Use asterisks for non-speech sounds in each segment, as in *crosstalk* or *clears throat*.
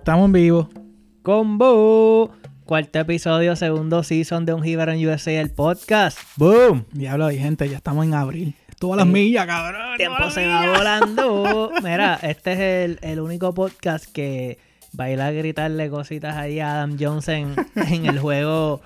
Estamos en vivo. Combo. Cuarto episodio, segundo season de Un Jíbaro en USA, el podcast. ¡Boom! Diablo, hay gente, ya estamos en abril. Todas las millas, cabrón. Tiempo se va volando. *laughs* Mira, este es el, el único podcast que va a ir a gritarle cositas ahí a Adam Johnson en el juego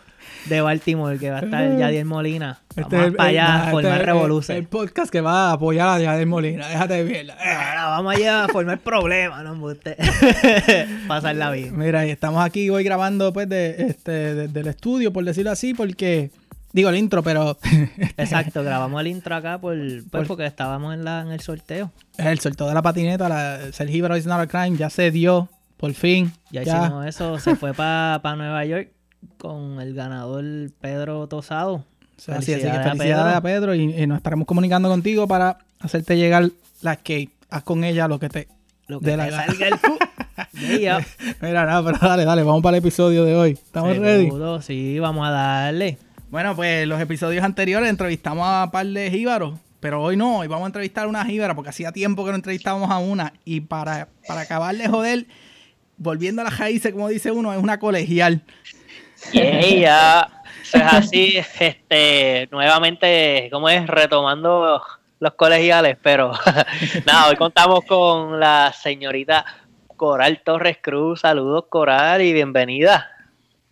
de Baltimore, que va a estar Yadier Molina. Vamos Este es el- para allá a formar este es el- podcast que va a apoyar a Yadier Molina. Déjate de mierda. Ahora vamos allá a formar problemas, no embuste. *laughs* Pasarla bien. Mira, y estamos aquí hoy grabando pues de, este, de- del estudio, por decirlo así, porque digo el intro, pero *laughs* Exacto, grabamos el intro acá por, pues, Por- porque estábamos en, la, en el sorteo. el sorteo de la patineta, la, Hero is not a crime, ya se dio, por fin. Ya, hicimos eso, se fue para Nueva York con el ganador Pedro Tosado. Así, así que Felicidades a felicidades a Pedro, y, y nos estaremos comunicando contigo para hacerte llegar la skate. Haz con ella lo que te... Lo que De te la salga el cu. *laughs* Yeah. Mira, no, pero dale, dale, vamos para el episodio de hoy. ¿Estamos ready? Seguro, sí, vamos a darle. Bueno, pues los episodios anteriores entrevistamos a un par de jíbaros, pero hoy no, hoy vamos a entrevistar a una jíbara porque hacía tiempo que no entrevistábamos a una y para, para acabar de joder, volviendo a las raíces, como dice uno, es una colegial. Y ya, eso es así, este, nuevamente, ¿cómo es? Retomando los colegiales, pero *laughs* nada, hoy contamos con la señorita Coral Torres Cruz. Saludos, Coral, y bienvenida.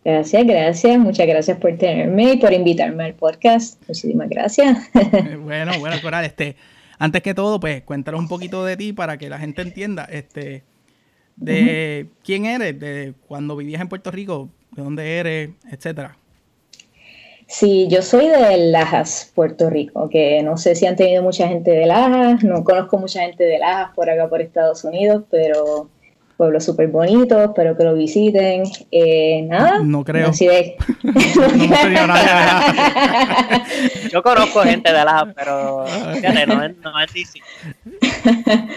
Gracias, gracias. Muchas gracias por tenerme y por invitarme al podcast. Muchísimas gracias. Eh, bueno, bueno, Coral, este, antes que todo, pues cuéntanos un poquito de ti para que la gente entienda, este, de quién eres, de cuando vivías en Puerto Rico, de dónde eres, etcétera. Sí, yo soy de Lajas, Puerto Rico, que no sé si han tenido mucha gente de Lajas, no conozco mucha gente de Lajas por acá por Estados Unidos, pero pueblo súper bonito, espero que lo visiten. Eh, nada. No creo. de- *laughs* No tenido nada Yo conozco gente de la, pero fíjate, no es, no es DC. *laughs*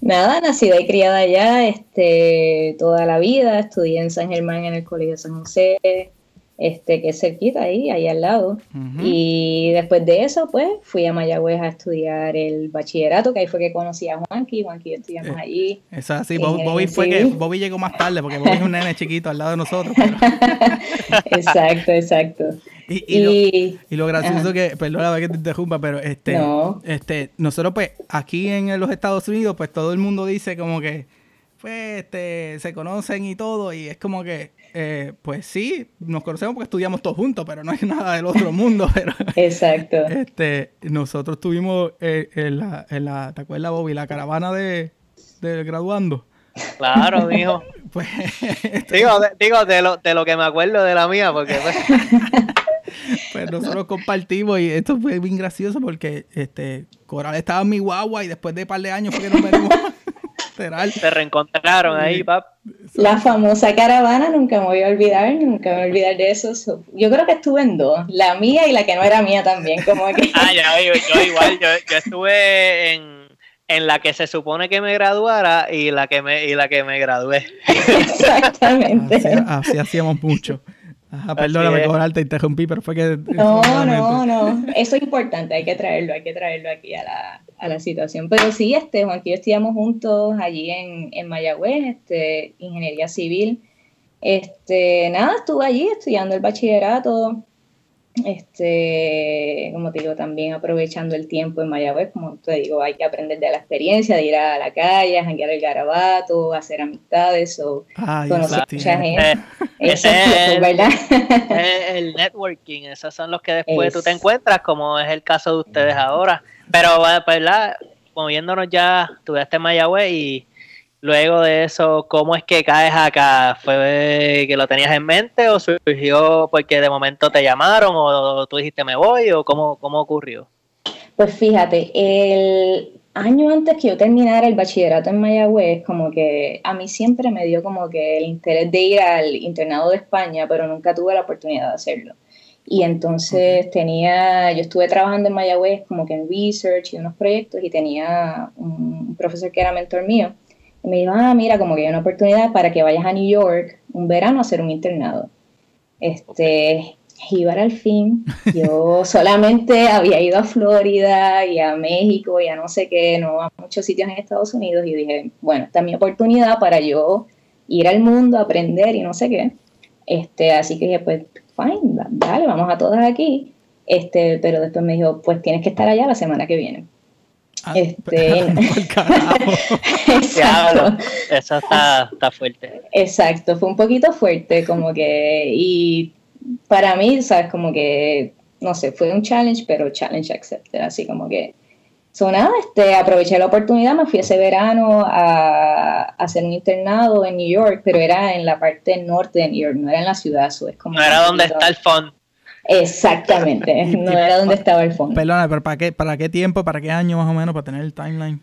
Nada, nacida y criada allá, este, toda la vida, estudié en San Germán en el Colegio San José, este, que es cerquita ahí, ahí al lado. Y después de eso, pues, fui a Mayagüez a estudiar el bachillerato, que ahí fue que conocí a Juanqui, Juanqui y yo estudiamos Eh. allí. Es así, En Bobby, fue que. Bobby llegó más tarde porque Bobby es un nene chiquito al lado de nosotros. pero- *laughs* exacto, exacto. Y, y lo, Y, lo gracioso Ajá. que, perdona que te interrumpa, pero este, No. este, nosotros pues aquí en los Estados Unidos, pues todo el mundo dice como que, pues, este, se conocen y todo, y es como que, eh, pues sí, nos conocemos porque estudiamos todos juntos, pero no es *laughs* nada del otro mundo, pero *laughs* exacto. este, nosotros tuvimos eh, en, la, en la, ¿te acuerdas Bobby? La caravana de, de graduando. Claro, *laughs* mijo. Pues, Digo, de, digo de, lo, de lo que me acuerdo de la mía, porque pues, Pues nosotros compartimos y esto fue bien gracioso porque este Coral estaba en mi guagua y después de un par de años fue que nos venimos *laughs* literal. se reencontraron ahí, pap. La famosa caravana, nunca me voy a olvidar, nunca me voy a olvidar de eso. So, Yo creo que estuve en dos, la mía y la que no era mía también, como que... *laughs* Ah, ya, yo, yo igual, yo, yo estuve en, en la que se supone que me graduara y la que me, y la que me gradué. *laughs* Exactamente. Así, así hacíamos mucho. Ajá, perdóname es. Coral, te interrumpí, pero fue que... No, no, no. Eso es importante, hay que traerlo, hay que traerlo aquí a la, a la situación. Pero sí, este, Juanquillo estudiamos juntos allí en, en Mayagüez, este, ingeniería civil. Este, nada, estuve allí estudiando el bachillerato. Este, como te digo, también aprovechando el tiempo en Mayagüez, como te digo, hay que aprender de la experiencia, de ir a la calle, a janguear el garabato, hacer amistades, o Ay, conocer mucha gente. Eh, *laughs* ese es es el- ¿verdad? Es el networking, esos son los que después tú te Es- encuentras, como es el caso de ustedes ahora. Pero, ¿verdad? Moviéndonos ya, estudiaste en Mayagüez y luego de eso, ¿cómo es que caes acá? ¿Fue que lo tenías en mente o surgió porque de momento te llamaron o tú dijiste me voy o cómo, cómo ocurrió? Pues fíjate, el año antes que yo terminara el bachillerato en Mayagüez, como que a mí siempre me dio como que el interés de ir al internado de España, pero nunca tuve la oportunidad de hacerlo. Y entonces tenía, yo estuve trabajando en Mayagüez como que en research y unos proyectos y tenía un profesor que era mentor mío. Y me dijo, ah, mira, como que hay una oportunidad para que vayas a New York un verano a hacer un internado. Este, Jíbaro al fin. *laughs* Yo solamente había ido a Florida y a México y a no sé qué, no a muchos sitios en Estados Unidos y dije, bueno, esta es mi oportunidad para yo ir al mundo, aprender y no sé qué. Este, así que dije, pues, fine, dale, vamos a todas aquí. Este, pero después me dijo, pues tienes que estar allá la semana que viene. Ah, este, *laughs* exacto. Eso está, está fuerte. Exacto, fue un poquito fuerte, como que, y para mí, sabes, como que, no sé, fue un challenge, pero challenge accepted, así como que, so nada, este, aproveché la oportunidad, me fui ese verano a, hacer un internado en New York, pero era en la parte norte de New York, no era en la ciudad, eso es como... No era donde está el fondo. Exactamente, *laughs* no era donde estaba el fondo. Perdona, pero ¿para qué, ¿para qué tiempo, para qué año más o menos, para tener el timeline?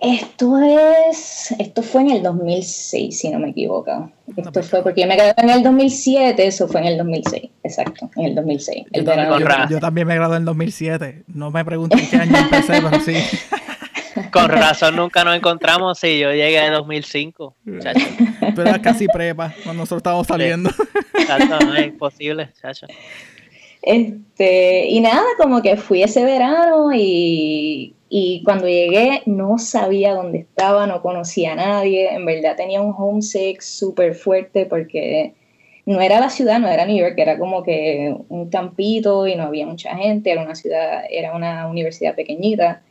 Esto es, esto fue en el 2006, si no me equivoco. Esto fue porque yo me gradué en el 2007, eso fue en el 2006, exacto, en el 2006. Yo, también, yo, también me gradué en el 2007, no me pregunten qué año empecé, *laughs* pero sí. Con razón nunca nos encontramos, sí, yo llegué en 2005, chacho. Tú eras casi prepa cuando nosotros estábamos saliendo. Chacho, no es imposible, chacho. Este, y nada, como que fui ese verano y, y, cuando llegué no sabía dónde estaba, no conocía a nadie, en verdad tenía un homesick súper fuerte porque no era la ciudad, no era New York, era como que un campito y no había mucha gente, era una ciudad, era una universidad pequeñita.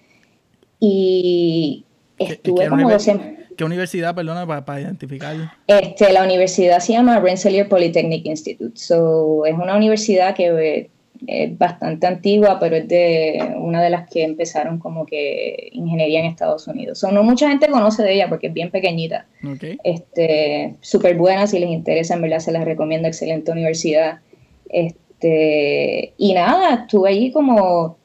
Y estuve como dos semanas. ¿Qué universidad, perdona, para, para identificarlo? Este, la universidad se llama Rensselaer Polytechnic Institute. So, es una universidad que es bastante antigua, pero es de una de las que empezaron como que ingeniería en Estados Unidos. So, no mucha gente conoce de ella porque es bien pequeñita. Okay. Este, súper buena, si les interesa, en verdad se las recomiendo, excelente universidad. Este, y nada, estuve allí como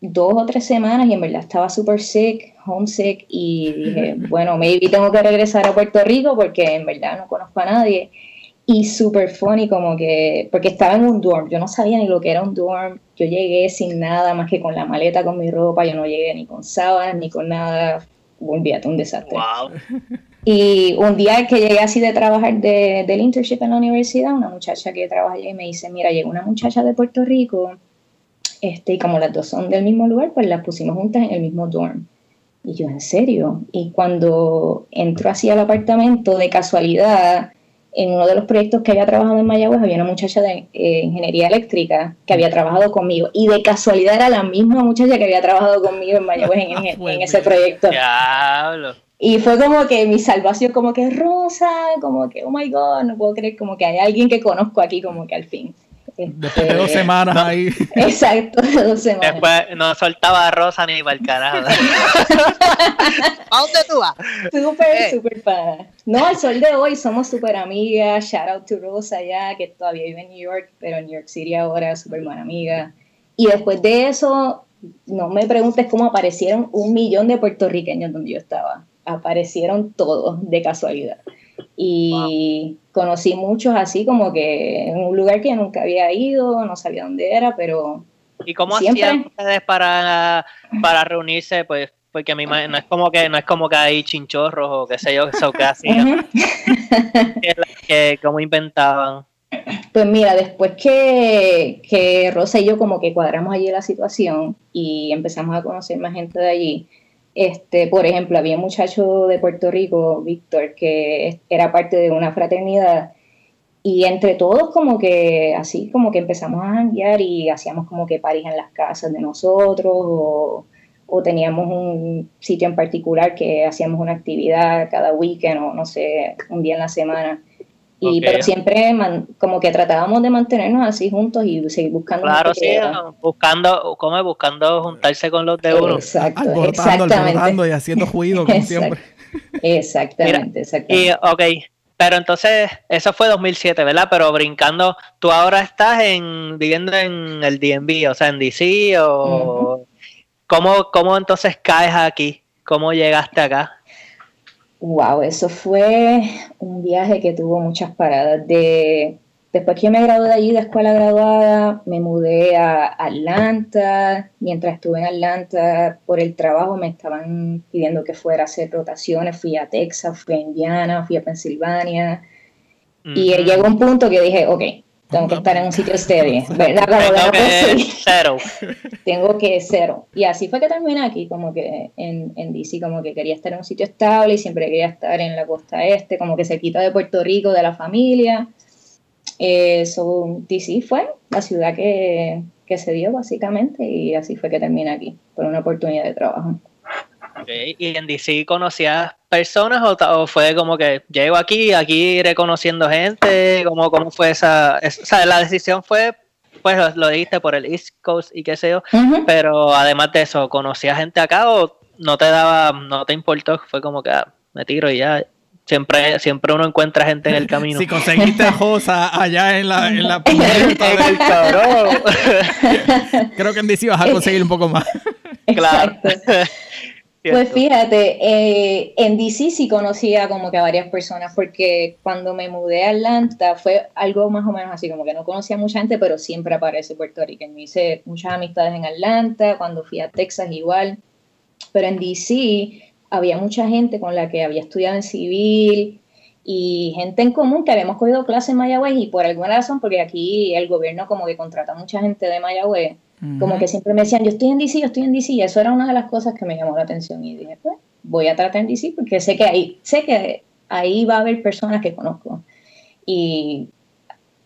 dos o tres semanas y en verdad estaba súper sick, homesick y dije, *laughs* bueno, maybe tengo que regresar a Puerto Rico porque en verdad no conozco a nadie. Y súper funny como que, porque estaba en un dorm, yo no sabía ni lo que era un dorm, yo llegué sin nada más que con la maleta, con mi ropa, yo no llegué ni con sábanas, ni con nada, olvídate, un desastre. Y un día que llegué así de trabajar de, del internship en la universidad, una muchacha que trabaja allí me dice, mira, llegó una muchacha de Puerto Rico este, y como las dos son del mismo lugar, pues las pusimos juntas en el mismo dorm. Y yo, ¿en serio? Y cuando entro así al apartamento, de casualidad, en uno de los proyectos que había trabajado en Mayagüez, había una muchacha de eh, ingeniería eléctrica que había trabajado conmigo. Y de casualidad era la misma muchacha que había trabajado conmigo en Mayagüez en, en *laughs* ese proyecto. Diablo. Y fue como que mi salvación, como que Rosa, como que, oh my God, no puedo creer, como que hay alguien que conozco aquí, como que al fin. Después de dos semanas ahí. *laughs* Exacto, de dos semanas. Después no soltaba a Rosa ni para el carajo. *laughs* ¿A dónde tú vas? Súper, eh. súper para. No, al sol de hoy somos súper amigas. Shout out to Rosa ya, que todavía vive en New York, pero en New York City ahora, súper buena amiga. Y después de eso, no me preguntes cómo aparecieron un millón de puertorriqueños donde yo estaba. Aparecieron todos de casualidad. Y conocí muchos así como que en un lugar que nunca había ido, no sabía dónde era, pero... ¿Y cómo hacían ustedes para, para reunirse? Pues porque mi no es como que no es como que hay chinchorros o qué sé yo, eso que *laughs* hacían. ¿Cómo inventaban? Pues mira, después que, que Rosa y yo como que cuadramos allí la situación y empezamos a conocer más gente de allí, este, por ejemplo, había un muchacho de Puerto Rico, Víctor, que era parte de una fraternidad y entre todos como que así como que empezamos a janguear y hacíamos como que paris en las casas de nosotros o, o, teníamos un sitio en particular que hacíamos una actividad cada weekend o no sé, un día en la semana. Y, Pero siempre como que tratábamos de mantenernos así juntos y seguir buscando. Claro, sí, buscando, como buscando juntarse con los de uno. Exacto, exactamente. y haciendo juicio como *laughs* siempre. Exactamente, exactamente. Y, ok, pero entonces, eso fue 2007, ¿verdad? Pero brincando, tú ahora estás en viviendo en el DMV, o sea, en DC, o... ¿Cómo, ¿Cómo entonces caes aquí? ¿Cómo llegaste acá? Wow, eso fue un viaje que tuvo muchas paradas. De, después que me gradué de allí de escuela graduada, me mudé a Atlanta. Mientras estuve en Atlanta por el trabajo me estaban pidiendo que fuera a hacer rotaciones. Fui a Texas, fui a Indiana, fui a Pensilvania. Y llegó un punto que dije, ok, Tengo que estar en un sitio steady, *laughs* ¿verdad? Tengo que cero. *laughs* Tengo que cero. Y así fue que terminé aquí, como que en, en DC, como que quería estar en un sitio estable y siempre quería estar en la costa este, como que se quita de Puerto Rico, de la familia. Eso, eh, DC fue la ciudad que, que se dio básicamente y así fue que terminé aquí, por una oportunidad de trabajo. ¿Y en DC conocías personas o, fue como que llego aquí, aquí reconociendo gente? ¿Cómo, cómo fue esa, O sea, la decisión fue, pues lo, dijiste por el East Coast y qué sé yo, pero además de eso, ¿conocías gente acá o no te daba, no te importó? Fue como que ah, me tiro y ya. Siempre, siempre uno encuentra gente en el camino. *laughs* Si conseguiste a Josa allá en la, en la *laughs* *laughs* Creo que en DC vas a conseguir un poco más. Claro. Pues fíjate, eh, en DC sí conocía como que a varias personas porque cuando me mudé a Atlanta fue algo más o menos así, como que no conocía a mucha gente, pero siempre aparece puertorriqueño. Hice muchas amistades en Atlanta, cuando fui a Texas igual, pero en DC había mucha gente con la que había estudiado en civil y gente en común que habíamos cogido clases en Mayagüez y por alguna razón, porque aquí el gobierno como que contrata mucha gente de Mayagüez, como que siempre me decían, yo estoy en DC, yo estoy en DC, y eso era una de las cosas que me llamó la atención. Y dije, pues, voy a tratar en DC porque sé que ahí, sé que ahí va a haber personas que conozco. Y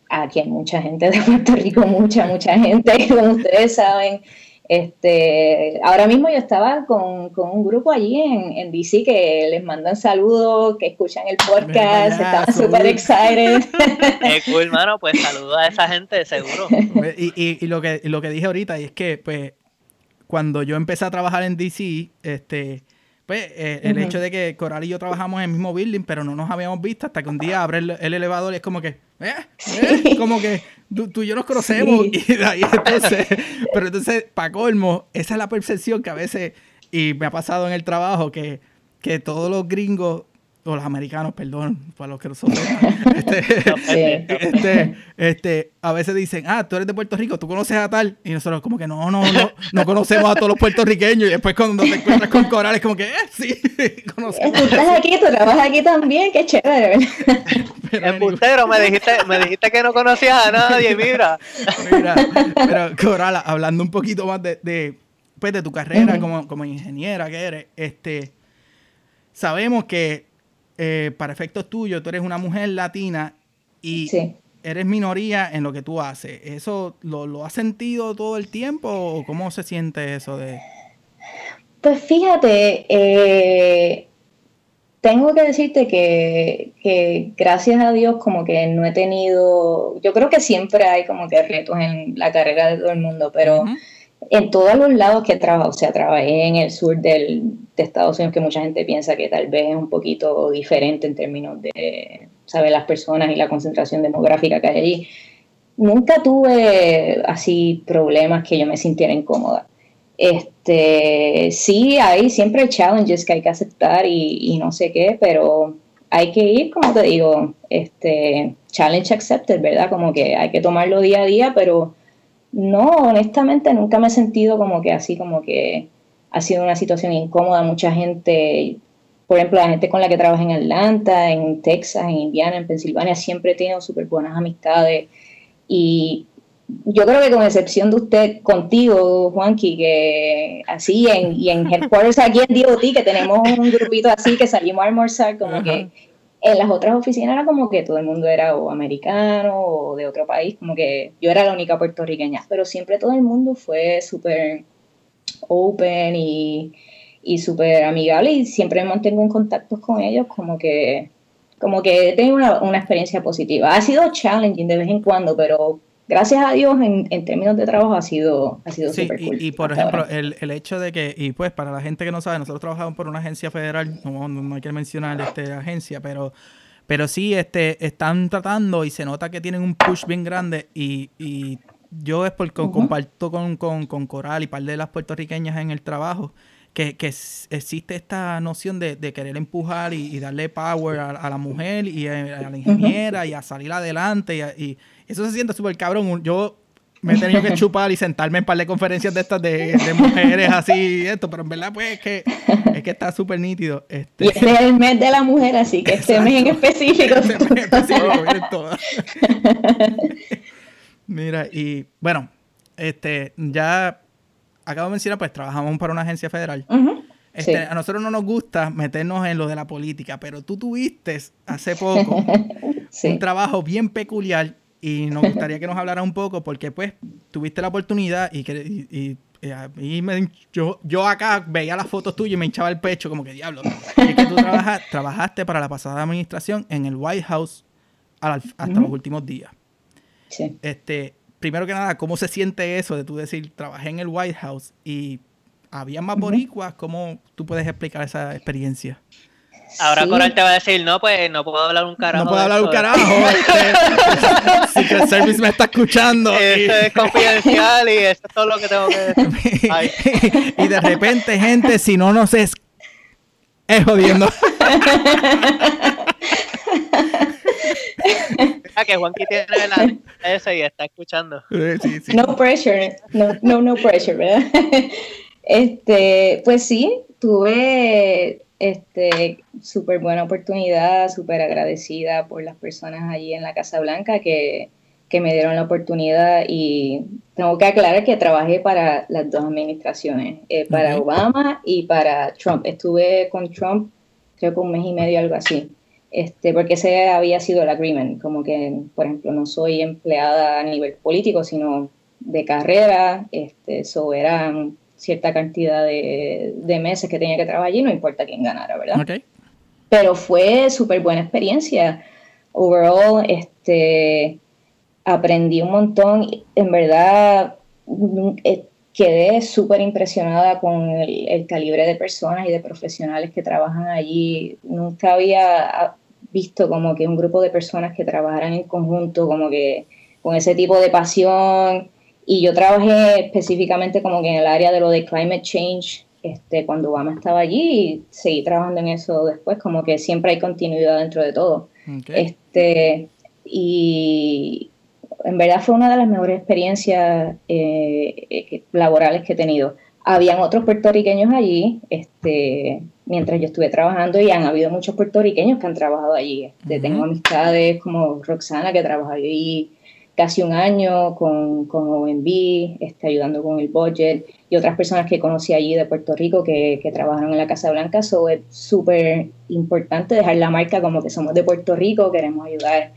aquí hay mucha gente de *laughs* Puerto Rico, mucha, mucha gente, como ustedes saben. Este, ahora mismo yo estaba con, con un grupo allí en, en, DC que les mandan saludos, que escuchan el podcast, están súper excited. *laughs* Qué cool, hermano, pues saludos a esa gente, seguro. Y, y, y, lo, que, lo que dije ahorita, y es que, pues, cuando yo empecé a trabajar en DC, este, pues, eh, el hecho de que Coral y yo trabajamos en el mismo building, pero no nos habíamos visto hasta que un día abre el, elevador y es como que, ¿eh? ¿eh? Como que tú, y yo nos conocemos. Y de ahí entonces, pero entonces, para colmo, esa es la percepción que a veces, y me ha pasado en el trabajo, que, que todos los gringos o los americanos, perdón, para los que no son *laughs* este, *laughs* este, este, a veces dicen, ah, tú eres de Puerto Rico, tú conoces a tal, y nosotros como que no, no, no, no conocemos a todos los puertorriqueños, y después cuando te encuentras con Coral es como que, eh, sí, *laughs* conocemos. Tú estás aquí, tú trabajas aquí también, qué chévere. Embustero, me dijiste, me dijiste que no conocías a nadie, mira. mira, pero Coral, hablando un poquito más de, de pues, de tu carrera como, como ingeniera que eres, este, sabemos que eh, para efectos tuyos, tú eres una mujer latina y eres minoría en lo que tú haces. ¿Eso lo, has sentido todo el tiempo o cómo se siente eso de...? Pues fíjate, eh, tengo que decirte que, gracias a Dios como que no he tenido, yo creo que siempre hay como que retos en la carrera de todo el mundo, pero en todos los lados que he trabajado, o sea, trabajé en el sur del, de Estados Unidos, que mucha gente piensa que tal vez es un poquito diferente en términos de, saber las personas y la concentración demográfica que hay allí. Nunca tuve así problemas que yo me sintiera incómoda. Este, sí, hay siempre challenges que hay que aceptar y, y no sé qué, pero hay que ir, como te digo, este, challenge accepted, ¿verdad? Como que hay que tomarlo día a día, pero no, honestamente nunca me he sentido como que así, como que ha sido una situación incómoda. Mucha gente, por ejemplo, la gente con la que trabaja en Atlanta, en Texas, en Indiana, en Pensilvania, siempre he tenido súper buenas amistades. Y yo creo que con excepción de usted, contigo, Juanqui, que así, en, y en *laughs* Headquarters aquí en DOT, que tenemos un grupito así que salimos a almorzar, como que en las otras oficinas era como que todo el mundo era o americano o de otro país, como que yo era la única puertorriqueña, pero siempre todo el mundo fue súper open y, y súper amigable y siempre mantengo en contacto con ellos como que como que he tenido una, una, experiencia positiva. Ha sido challenging de vez en cuando, pero gracias a Dios en, en términos de trabajo ha sido, ha sido sí, cool y, por ejemplo, el, el, hecho de que, y pues para la gente que no sabe, nosotros trabajamos por una agencia federal, no, no hay que mencionar esta agencia, pero pero sí este están tratando y se nota que tienen un push bien grande y, y yo es porque comparto con, con, con, Coral y par de las puertorriqueñas en el trabajo, que, que existe esta noción de, de querer empujar y, darle power a, la mujer y a, la ingeniera y a salir adelante. Y, y eso se siente súper cabrón. Yo me he tenido que chupar y sentarme en par de conferencias de estas de, de mujeres así y esto, pero en verdad pues es que, es que está súper nítido. Este. Y este es el mes de la mujer, así que este mes en específico. Este mes en específico. Mira, y bueno, este, ya acabo de mencionar, pues trabajamos para una agencia federal. Este, sí. A nosotros no nos gusta meternos en lo de la política, pero tú tuviste hace poco *laughs* Sí. un trabajo bien peculiar y nos gustaría que nos hablara un poco porque pues tuviste la oportunidad y que y, me, yo, yo acá veía las fotos tuyas y me hinchaba el pecho como que diablo. Y es que tú trabaja- trabajaste para la pasada administración en el White House al- hasta los últimos días. Sí. Este, primero que nada, ¿cómo se siente eso de tú decir trabajé en el White House y había más boricuas? ¿Cómo tú puedes explicar esa experiencia? Ahora Sí. Coral te va a decir, no, pues no puedo hablar un carajo. no puedo hablar un esto". carajo. Este, *laughs* Secret Service me está escuchando. y- Eso es confidencial y eso es todo lo que tengo que decir. *laughs* Ay. y de repente, gente, si no nos es, es jodiendo. Mira *laughs* que Juanqui tiene la ese y está escuchando. Sí, sí. No pressure, no, no, no pressure, ¿verdad? Este, pues sí, tuve este súper buena oportunidad, súper agradecida por las personas allí en la Casa Blanca que, que me dieron la oportunidad y tengo que aclarar que trabajé para las dos administraciones, eh, para Ok. Obama y para Trump. Estuve con Trump creo que un mes y medio, algo así. Este, porque ese había sido el agreement, como que, por ejemplo, no soy empleada a nivel político, sino de carrera, este, eso eran cierta cantidad de, de meses que tenía que trabajar allí, no importa quién ganara, ¿verdad? Ok. pero fue súper buena experiencia. Overall, este, aprendí un montón. En verdad, eh, quedé súper impresionada con el, el calibre de personas y de profesionales que trabajan allí. Nunca había ah, visto como que un grupo de personas que trabajaran en conjunto, como que con ese tipo de pasión. Y yo trabajé específicamente como que en el área de lo de climate change, este, cuando Obama estaba allí y seguí trabajando en eso después, como que siempre hay continuidad dentro de todo. ok. Este, y en verdad fue una de las mejores experiencias eh, eh, laborales que he tenido. Habían otros puertorriqueños allí, este, mientras yo estuve trabajando, y han habido muchos puertorriqueños que han trabajado allí. Este, Ujú. Tengo amistades como Roxana, que trabajó allí casi un año con, con OMB, este, ayudando con el budget, y otras personas que conocí allí de Puerto Rico que, que trabajaron en la Casa Blanca. So, es súper importante dejar la marca como que somos de Puerto Rico, queremos ayudar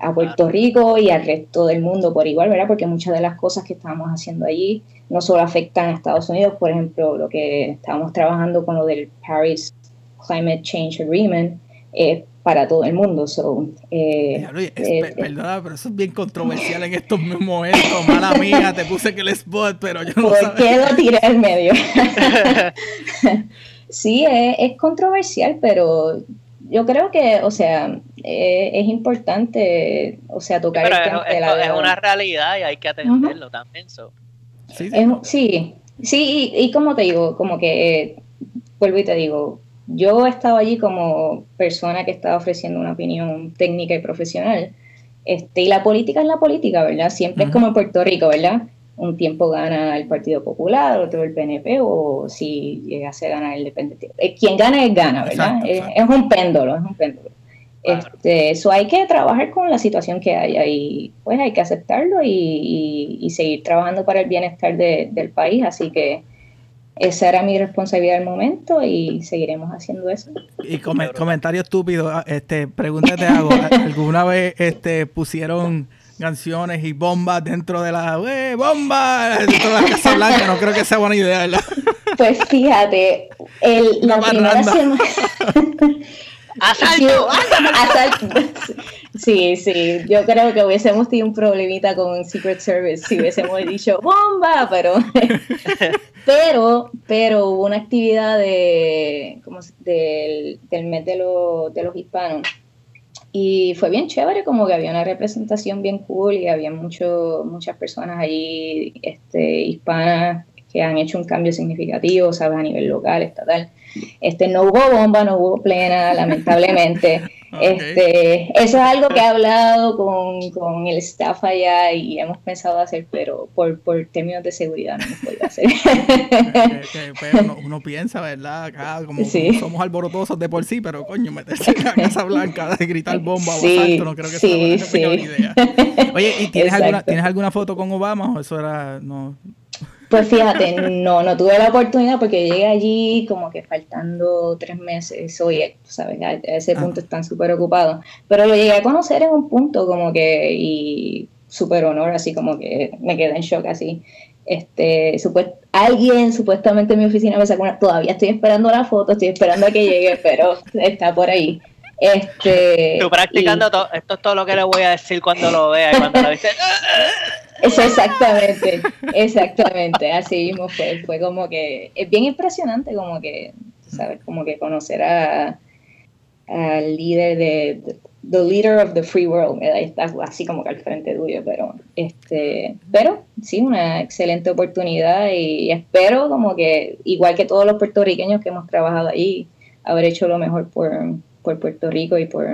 a Puerto Rico y al resto del mundo por igual, ¿verdad? Porque muchas de las cosas que estábamos haciendo allí no solo afectan a Estados Unidos, por ejemplo, lo que estábamos trabajando con lo del Paris Climate Change Agreement, es para todo el mundo. So, eh, es- eh, per- perdona, pero eso es bien controversial en estos *laughs* momentos. Mala mía, te puse que el spot, pero yo no ¿Por sabía. qué lo tiré al medio? *laughs* sí, es, es controversial, pero yo creo que, o sea, eh, es importante, o sea, tocar Pero el tema es- de la es una realidad y hay que atenderlo también. so. Sí, sí. Es- sí, sí, y, y como te digo, como que, eh, vuelvo y te digo, yo he estado allí como persona que estaba ofreciendo una opinión técnica y profesional, este, y la política es la política, ¿verdad? Siempre es como en Puerto Rico, ¿verdad? Un tiempo gana el Partido Popular, otro el PNP, o si llegase a ganar el Independiente. Eh, Quien gana es gana, ¿verdad? Exacto, Es- un péndulo, es un péndulo. Claro. Este, eso hay que trabajar con la situación que haya y pues hay que aceptarlo y, y- y seguir trabajando para el bienestar de- del país. Así que esa era mi responsabilidad al momento y seguiremos haciendo eso. Y come- comentario estúpido, ah, este, pregunta te hago, ¿alguna vez este, pusieron canciones y bombas dentro de la, ¡eh, bomba! Dentro de la Casa Blanca, no creo que sea buena idea, ¿verdad? Pues fíjate, el, la Una primera semana... *laughs* ¡Asalto! *laughs* Asalto. *laughs* Sí, sí, yo creo que hubiésemos tenido un problemita con Secret Service si hubiésemos *laughs* dicho bomba, pero pero pero hubo una actividad de como del, del mes de, los de los hispanos y fue bien chévere, como que había una representación bien cool y había mucho, muchas personas allí este, hispanas que han hecho un cambio significativo, ¿sabes? A nivel local, estatal. Este, no hubo bomba, no hubo plena, *laughs* lamentablemente. este, eso es algo que he hablado con, con, el staff allá y hemos pensado hacer, pero por, por términos de seguridad no hemos podido hacer. pero *laughs* uno, piensa, ¿verdad? Acá como, somos alborotosos de por sí, pero coño, meterse en la Casa Blanca de gritar bomba o salto, no creo que sea una idea. Oye, ¿y tienes alguna, ¿tienes alguna foto con Obama o eso era no pues fíjate, no, no tuve la oportunidad porque llegué allí como que faltando tres meses, oye, sabes, a, ese ah. punto están súper ocupados, pero lo llegué a conocer en un punto como que, y súper honor, así como que me quedé en shock así. Este, alguien supuestamente en mi oficina me sacó una, todavía estoy esperando la foto, estoy esperando a que llegue, pero está por ahí. Este, Tú practicando todo, esto es todo lo que le voy a decir cuando lo vea y cuando lo viste. Exactamente, exactamente, así mismo fue, fue como que, es bien impresionante como que, ¿sabes? Como que conocer a al líder de, the leader of the free world, ahí está así como que al frente tuyo, pero este, pero sí, una excelente oportunidad y espero como que, igual que todos los puertorriqueños que hemos trabajado ahí, haber hecho lo mejor por, por Puerto Rico y por,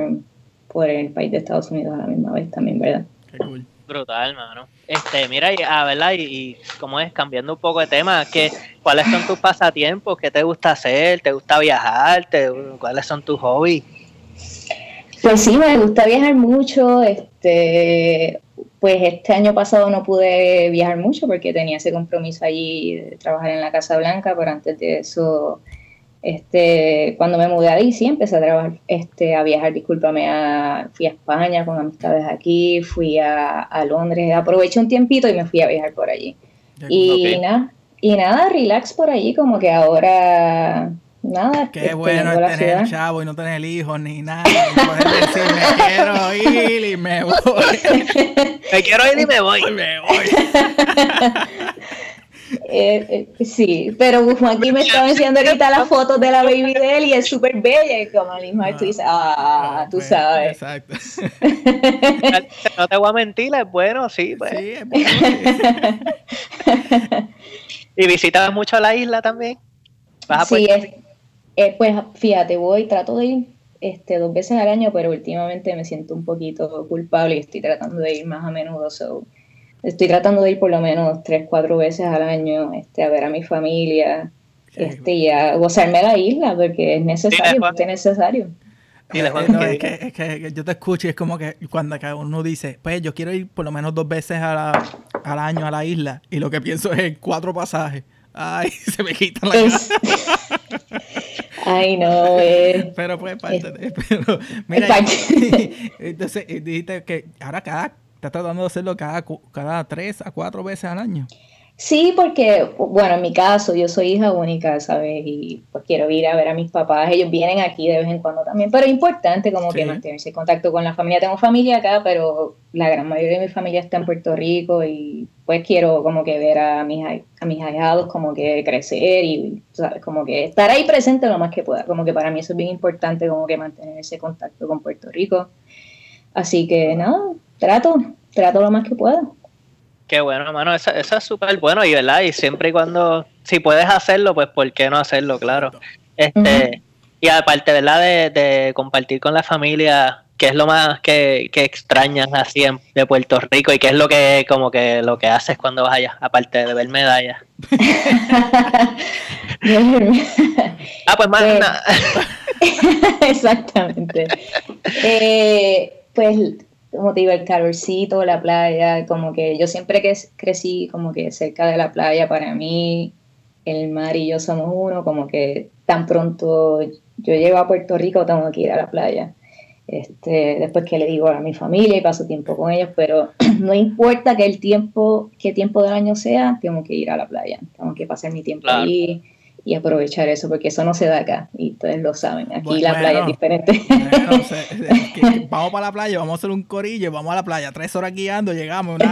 por el país de Estados Unidos a la misma vez también, ¿verdad? Qué cool. Brutal, mano. Este, mira, y, ah, ¿verdad? Y, como es, cambiando un poco de tema, ¿qué, ¿cuáles son tus pasatiempos? ¿Qué te gusta hacer? ¿Te gusta viajar? ¿Cuáles son tus hobbies? Pues sí, me gusta viajar mucho. Este, pues este año pasado no pude viajar mucho porque tenía ese compromiso allí de trabajar en la Casa Blanca, pero antes de eso este, cuando me mudé ahí, sí, empecé a trabajar, este, a viajar, discúlpame, a, fui a España con amistades aquí, fui a, Londres, aproveché un tiempito y me fui a viajar por allí. Y nada, y nada, relax por allí, como que ahora, nada. Qué este, bueno es tener el chavo y no tener hijos ni nada, poder decir, me quiero ir y me voy. *laughs* me quiero ir y me voy. *laughs* me voy. Eh, eh, sí, pero aquí me estaba enseñando ahorita las fotos de la baby de él y es súper bella y como al mismo tú dices, ah, tú sabes. Exacto. no te voy a mentir, es bueno, sí. Pues. Sí, es bueno. *laughs* ¿Y visitas mucho la isla también? sí, es, pues fíjate, voy, trato de ir este, dos veces al año, pero últimamente me siento un poquito culpable y estoy tratando de ir más a menudo. So, estoy tratando de ir por lo menos tres, cuatro veces al año este, a ver a mi familia este, y a gozarme la isla porque es necesario, es necesario. es, que, yo te escucho y es como que cuando uno dice, pues yo quiero ir por lo menos dos veces a al año a la isla y lo que pienso es cuatro pasajes. Ay, *laughs* se me quita la es... *laughs* Ay, no. Eh, pero pues parte de... *laughs* Pero, mira, entonces dijiste que ahora cada ¿Estás tratando de hacerlo cada, cada tres a cuatro veces al año? Sí, porque, bueno, en mi caso, yo soy hija única, ¿sabes? Y pues quiero ir a ver a mis papás. Ellos vienen aquí de vez en cuando también, pero es importante como que mantenerse en contacto con la familia. Tengo familia acá, pero la gran mayoría de mi familia está en Puerto Rico y pues quiero como que ver a mis, a mis ahijados como que crecer y, ¿sabes? Como que estar ahí presente lo más que pueda. Como que para mí eso es bien importante, como que mantener ese contacto con Puerto Rico. Así que, nada, trato, trato lo más que puedo. Qué bueno, hermano, eso, es súper bueno y verdad, y siempre y cuando, si puedes hacerlo, pues ¿por qué no hacerlo? Claro. Este, Y aparte, ¿verdad? De, de, compartir con la familia, ¿qué es lo más que, que extrañas así de Puerto Rico y qué es lo que como que lo que haces cuando vas allá, aparte de ver medallas? *laughs* ah, pues más nada. *laughs* Exactamente. Eh, pues como te digo, el calorcito, la playa, como que yo siempre que crecí como que cerca de la playa, para mí el mar y yo somos uno, como que tan pronto yo llego a Puerto Rico tengo que ir a la playa. Este, después que le digo a mi familia y paso tiempo con ellos, pero *clears throat* no importa que el tiempo, qué tiempo del año sea, tengo que ir a la playa, tengo que pasar mi tiempo ahí y aprovechar eso, porque eso no se da acá, y ustedes lo saben, aquí la playa es diferente. *laughs* vamos para la playa, vamos a hacer un corillo, vamos a la playa, tres horas guiando, llegamos, una,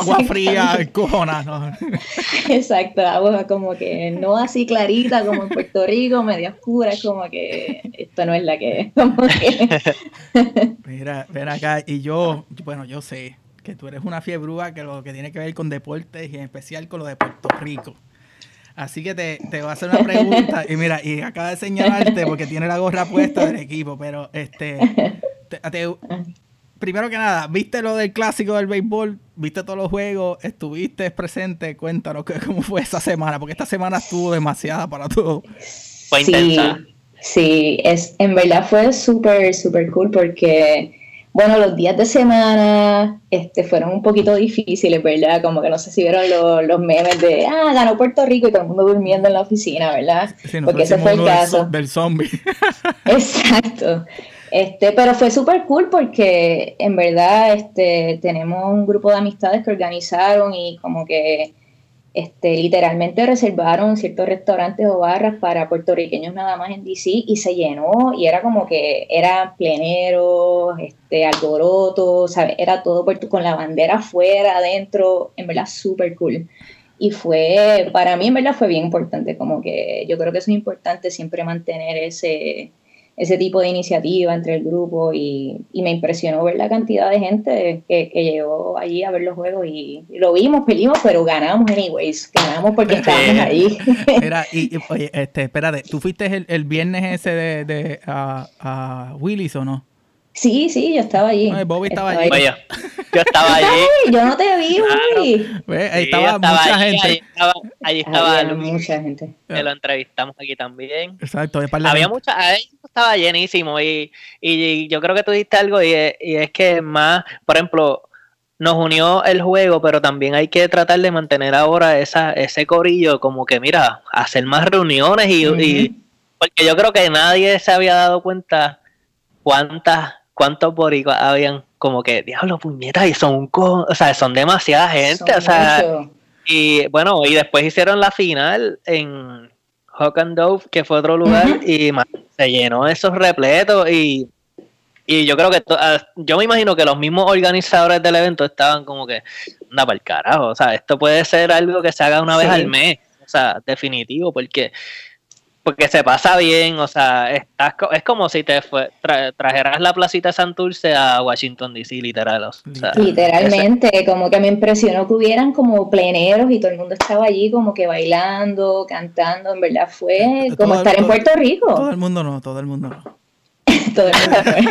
agua fría, cojona. ¿no? *laughs* Exacto, agua como que no así clarita como en Puerto Rico, media oscura, es como que esto no es la que es. *laughs* Mira, ven acá, y yo, bueno, yo sé que tú eres una fiebrúa que lo que tiene que ver con deportes y en especial con lo de Puerto Rico. Así que te, te voy a hacer una pregunta. Y mira, y acaba de señalarte porque tiene la gorra puesta del equipo, pero este. te- te- primero que nada, ¿viste lo del clásico del béisbol? ¿Viste todos los juegos? ¿Estuviste presente? Cuéntanos que- cómo fue esa semana, porque esta semana estuvo demasiada para todo. Fue sí, intensa. sí, es, en verdad fue súper, súper cool porque, bueno, los días de semana este, fueron un poquito difíciles, ¿verdad? Como que no sé si vieron los, los memes de, ah, ganó Puerto Rico y todo el mundo durmiendo en la oficina, ¿verdad? Sí, porque ese fue el caso. del zombie. *laughs* *laughs* Exacto. Este, pero fue súper cool porque en verdad este, tenemos un grupo de amistades que organizaron y como que este, literalmente reservaron ciertos restaurantes o barras para puertorriqueños nada más en DC y se llenó y era como que eran pleneros, este, alboroto, ¿sabes? Era todo con la bandera afuera, adentro, en verdad súper cool. Y fue, para mí en verdad fue bien importante, como que yo creo que es importante siempre mantener ese, ese tipo de iniciativa entre el grupo y, y me impresionó ver la cantidad de gente que, que llegó allí a ver los juegos y, y lo vimos, perdimos, pero ganamos anyways, ganamos porque *laughs* estábamos ahí. *laughs* Y, y, oye, este, espérate, ¿tú fuiste el, el viernes ese de, de a, a Willis o no? Sí, sí, yo estaba allí. Ay, Bobby estaba allí. Oye, yo estaba *laughs* allí. Yo no te vi, Willy. Ve, Ahí Sí, estaba, estaba mucha allí, gente. Allí estaba, allí estaba Había Luis, mucha gente. que lo entrevistamos aquí también. Exacto, de Había mucha, ahí estaba llenísimo y, y yo creo que tú diste algo y es, y es que más, por ejemplo, nos unió el juego, pero también hay que tratar de mantener ahora esa, ese corillo, como que mira, hacer más reuniones y, y- porque yo creo que nadie se había dado cuenta cuántas, cuántos boricuas habían, como que, diablo, puñetas, y son un co- o sea, son demasiada gente, Son o sea, y bueno, y después hicieron la final en Hawk and Dove, que fue otro lugar, y man, se llenó esos repletos y, y yo creo que, ah, yo me imagino que los mismos organizadores del evento estaban como que, anda para el carajo, o sea, esto puede ser algo que se haga una vez al mes, o sea, definitivo, porque porque se pasa bien, o sea, estás co- es como si te fue, tra- trajeras la placita Santurce a Washington DC, literal. O sea, Literalmente, como que me impresionó que hubieran como pleneros y todo el mundo estaba allí como que bailando, cantando, en verdad fue Todo como el- estar en Puerto Rico. Todo el mundo no, todo el mundo no. Todo el mundo fue.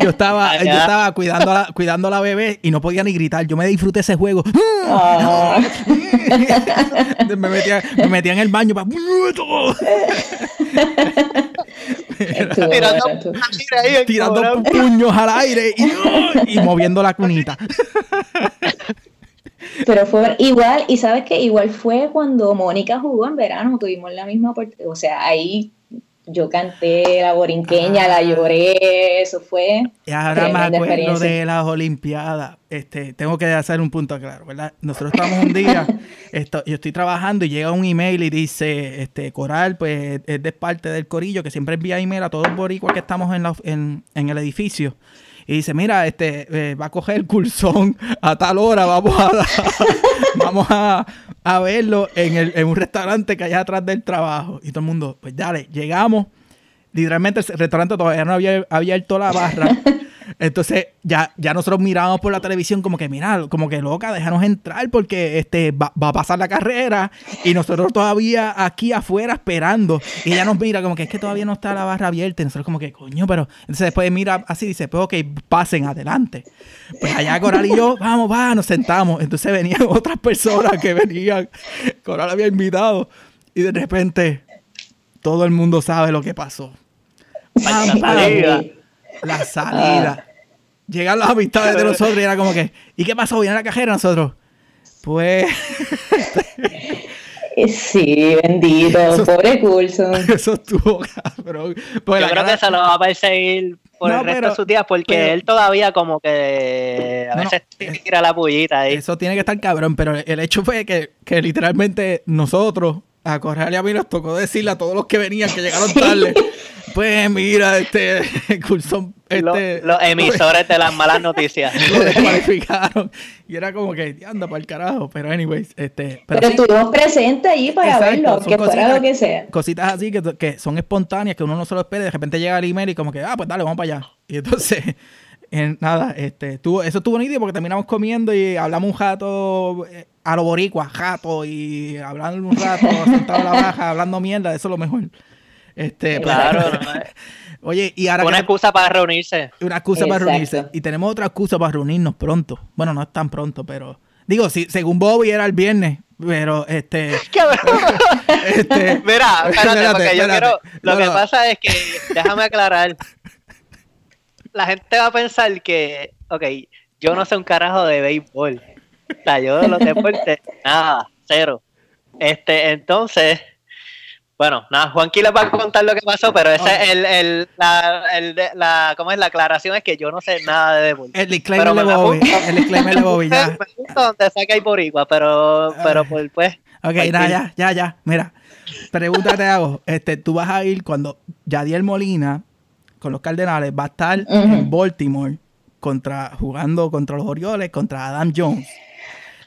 Yo estaba, Allá. yo estaba cuidando a, la, cuidando a la bebé y no podía ni gritar. Yo me disfruté ese juego. Ah, *laughs* me, metía, me metía en el baño para... estuvo tirando bueno, ahí, puños al aire y, y moviendo la cunita. Pero fue igual, y sabes que igual fue cuando Mónica jugó en verano, tuvimos la misma oportunidad, o sea, ahí yo canté la borinqueña, la lloré, eso fue Y ahora me acuerdo de las Olimpiadas. Este, tengo que hacer un punto claro, ¿verdad? Nosotros estamos un día, *laughs* esto, yo estoy trabajando y llega un email y dice, este, Coral, pues es de parte del corillo que siempre envía email a todos los boricuas que estamos en, la- en, en el edificio. Y dice, mira, este, eh, va a coger el cursón a tal hora, vamos a, *laughs* vamos a, a verlo en, el, en un restaurante que hay atrás del trabajo. Y todo el mundo, pues dale, llegamos literalmente el restaurante todavía no había abierto la barra. *laughs* Entonces ya, ya nosotros mirábamos por la televisión como que, mira, como que loca, déjanos entrar porque este va, va a pasar la carrera y nosotros todavía aquí afuera esperando. Y ella nos mira como que es que todavía no está la barra abierta. Y nosotros como que, coño, pero... Entonces después mira así dice, pues ok, pasen adelante. Pues allá Coral y yo, vamos, va, nos sentamos. Entonces venían *laughs* otras personas que venían. Coral había invitado. Y de repente todo el mundo sabe lo que pasó. Pam, La pam. La salida. Llegan las amistades de nosotros y era como que, ¿y qué pasó? ¿Viene la cajera nosotros? Pues *laughs* Eh, Sí, bendito, Eso- pobre Coulson. *laughs* eso estuvo cabrón. Pues Yo creo cara- que se lo va a perseguir por No, el resto pero- de sus días porque pero- él todavía como que a No, no, veces tira la pullita ahí. Eso tiene que estar cabrón, pero el hecho fue que, que literalmente nosotros, a Corral y a mí nos tocó decirle a todos los que venían, que llegaron tarde, pues mira, este, *laughs* Lo- este, los emisores de las malas noticias. *laughs* lo descualificaron. Y era como que, anda para el carajo. Pero, anyways, este. Pero, estuvimos presentes allí para exacto, verlo, que fuera cositas- lo que sea. Cositas así que, que son espontáneas, que uno no se lo espera. y De repente llega el email y como que, ah, pues dale, vamos para allá. Y entonces, Eh, nada, este, tuvo, eso estuvo nítido porque terminamos comiendo y hablamos un rato eh, a lo boricua, jato, y hablando un rato, *laughs* sentado a la baja, hablando mierda, eso es lo mejor. Este, pues, Claro, *laughs* no, oye, y ahora una que- excusa para reunirse. una excusa para reunirse. Y tenemos otra excusa para reunirnos pronto. Bueno, no es tan pronto, pero. Digo, si, según Bobby era el viernes, pero este. *laughs* este Mira, espérate, Espérate, porque yo espérate. quiero. Lo No, que no. pasa es que, déjame aclarar. La gente va a pensar que, ok, yo no sé un carajo de béisbol. O sea, yo de los deportes, *laughs* nada, cero. Este, entonces, bueno, nada, Juanqui les va a contar lo que pasó, pero ese es el, el, la, el, la, ¿cómo es? La aclaración es que yo no sé nada de deporte. El disclaimer de Bobby. El disclaimer de Bobby, ya. *laughs* Me gusta donde saca hay boricua, pero, pero pues, pues, Ok, nada, ya, ya, ya. Mira, pregunta te hago. Este, tú vas a ir cuando Yadiel Molina con los Cardenales va a estar en Baltimore contra, jugando contra los Orioles, contra Adam Jones.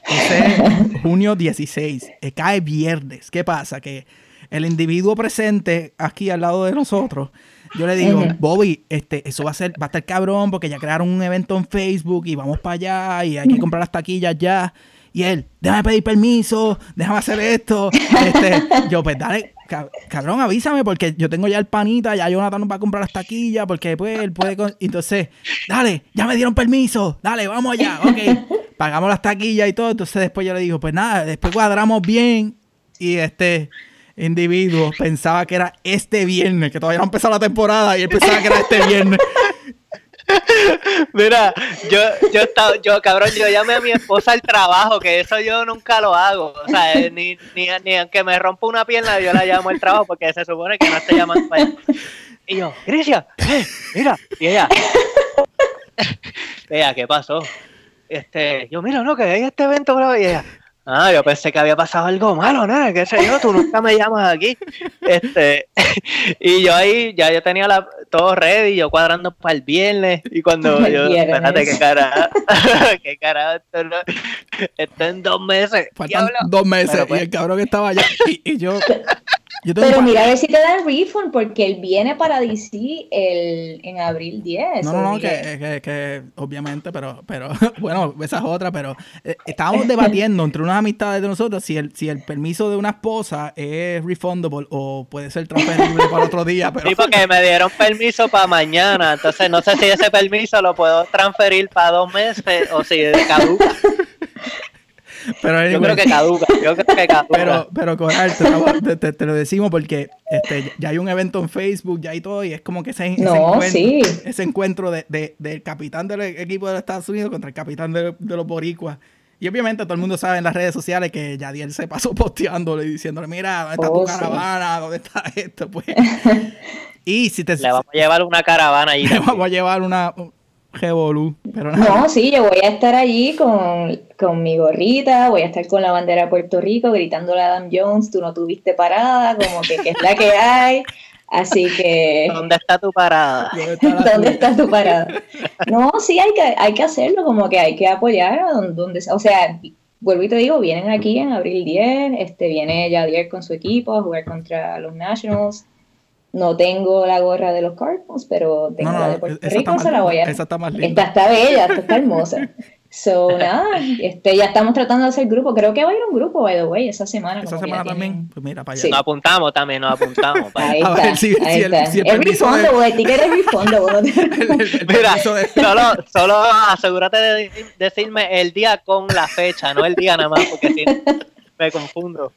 Ese es *laughs* junio 16. eh, cae viernes. ¿Qué pasa? Que el individuo presente aquí al lado de nosotros, yo le digo. Bobby, este, eso va a ser, va a estar cabrón porque ya crearon un evento en Facebook y vamos para allá y hay que comprar las taquillas ya. Y él, déjame pedir permiso, déjame hacer esto. *laughs* Este, yo, pues dale, cab- cabrón, avísame porque yo tengo ya el panita, ya Jonathan nos va a comprar las taquillas porque pues él puede... con- Entonces, dale, ya me dieron permiso, dale, vamos allá, ok. *laughs* Pagamos las taquillas y todo, entonces después yo le digo, pues nada, después cuadramos bien y este individuo pensaba que era este viernes, que todavía no ha empezado la temporada y él pensaba que era este viernes. *laughs* Mira, yo, yo estaba, yo cabrón, yo llamé a mi esposa al trabajo, que eso yo nunca lo hago. O sea, eh, ni, ni, ni aunque me rompa una pierna, yo la llamo al trabajo porque se supone que no estoy llamando para allá. Y yo, Grecia, eh, mira, y ella, *laughs* ella, ¿qué pasó? Este, yo, mira, no, que hay este evento, y ella, ah, yo pensé que había pasado algo malo, ¿no? ¿Qué sé yo? Tú nunca me llamas aquí. Este, *laughs* y yo ahí, ya yo tenía la, todo ready, yo cuadrando para el viernes, y cuando El yo, viernes. espérate, qué cara, *laughs* qué cara, esto, no- esto en dos meses. Faltan dos meses pues, y el cabrón estaba allá y, y yo... Yo tengo Pero mira a ver si te dan refund, porque él viene para DC el, en abril 10. No, no, no, que, que, que obviamente, pero, pero, *laughs* bueno, esa es otra, pero eh, estábamos debatiendo entre unas amistades de nosotros si el, si el permiso de una esposa es refundable o puede ser transferible para otro día, pero Sí, porque me dieron permiso para mañana, entonces no sé si ese permiso lo puedo transferir para dos meses o si caduca. *laughs* pero Yo creo que caduca, yo creo que caduca. Pero, pero Coral, te, estamos- te- te- te lo decimos porque este, ya hay un evento en Facebook, ya hay todo, y es como que ese, ese No, encuentro, sí. ese encuentro de, de- del capitán del equipo de los Estados Unidos contra el capitán de, de los boricuas. Y obviamente todo el mundo sabe en las redes sociales que Yadiel se pasó *laughs* posteándole y diciéndole, mira, ¿dónde está Oh, tu sí. caravana? ¿Dónde está esto? Pues. *laughs* y si te Le vamos a llevar una caravana allí. *laughs* le vamos a llevar una un revolú, pero nada. No, sí, yo voy a estar allí con, con mi gorrita, voy a estar con la bandera de Puerto Rico gritándole a Adam Jones, tú no tuviste parada, como que, que es la que hay. Así que, ¿Dónde está tu parada? *laughs* ¿Dónde *laughs* está tu parada? No, sí, hay que, hay que hacerlo, como que hay que apoyar a donde, donde sea. O sea, vuelvo y te digo, vienen aquí en abril 10, este, viene Yadier con su equipo a jugar contra los Nationals. No tengo la gorra de los Cardinals, pero tengo No, la de Puerto esa está Rico, se la voy a... linda, esa está más linda. Esta está bella, esta está hermosa. *laughs* So, nada, este, ya estamos tratando de hacer grupo. Creo que va a ir un grupo, by the way, esa semana. Esa semana también, tienen- pues mira, para allá. Sí. Nos apuntamos también, nos apuntamos. para Ahí *laughs* A está, ver si- ahí si el- está. si el permiso de- el El- Mira, permiso de- solo, solo asegúrate de decirme el día con la fecha, no el día nada más, porque si no, me confundo.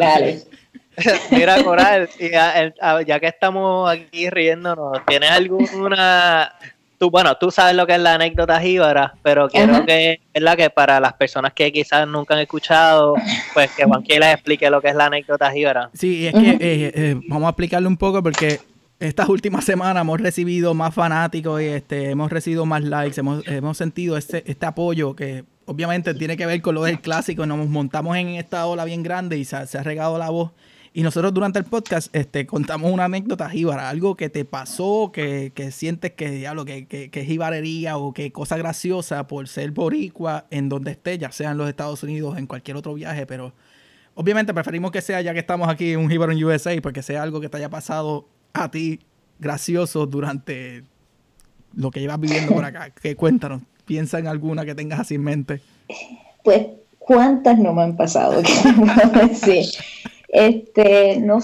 Dale. *laughs* *laughs* Mira, Coral, y ya, ya que estamos aquí riéndonos, ¿tienes alguna... Tú, bueno, tú sabes lo que es la anécdota jíbara, pero quiero Ajá. que, ¿verdad? que para las personas que quizás nunca han escuchado, pues que Juanqui les explique lo que es la anécdota jíbara. Sí, es que eh, eh, vamos a explicarle un poco porque estas últimas semanas hemos recibido más fanáticos y este, hemos recibido más likes, hemos, hemos sentido este, este apoyo que obviamente tiene que ver con lo del clásico, nos montamos en esta ola bien grande y se ha regado la voz. Y nosotros durante el podcast este, contamos una anécdota jíbara, algo que te pasó, que, que sientes que, diablo, que, que, que jibarería o que cosa graciosa por ser boricua en donde esté, ya sea en los Estados Unidos, en cualquier otro viaje, pero Obviamente preferimos que sea, ya que estamos aquí en un Jíbaro en USA, porque sea algo que te haya pasado a ti gracioso durante lo que llevas viviendo por acá? Que cuéntanos, piensa en alguna que tengas así en mente. Pues, ¿cuántas no me han pasado? *laughs* sí. Este, no,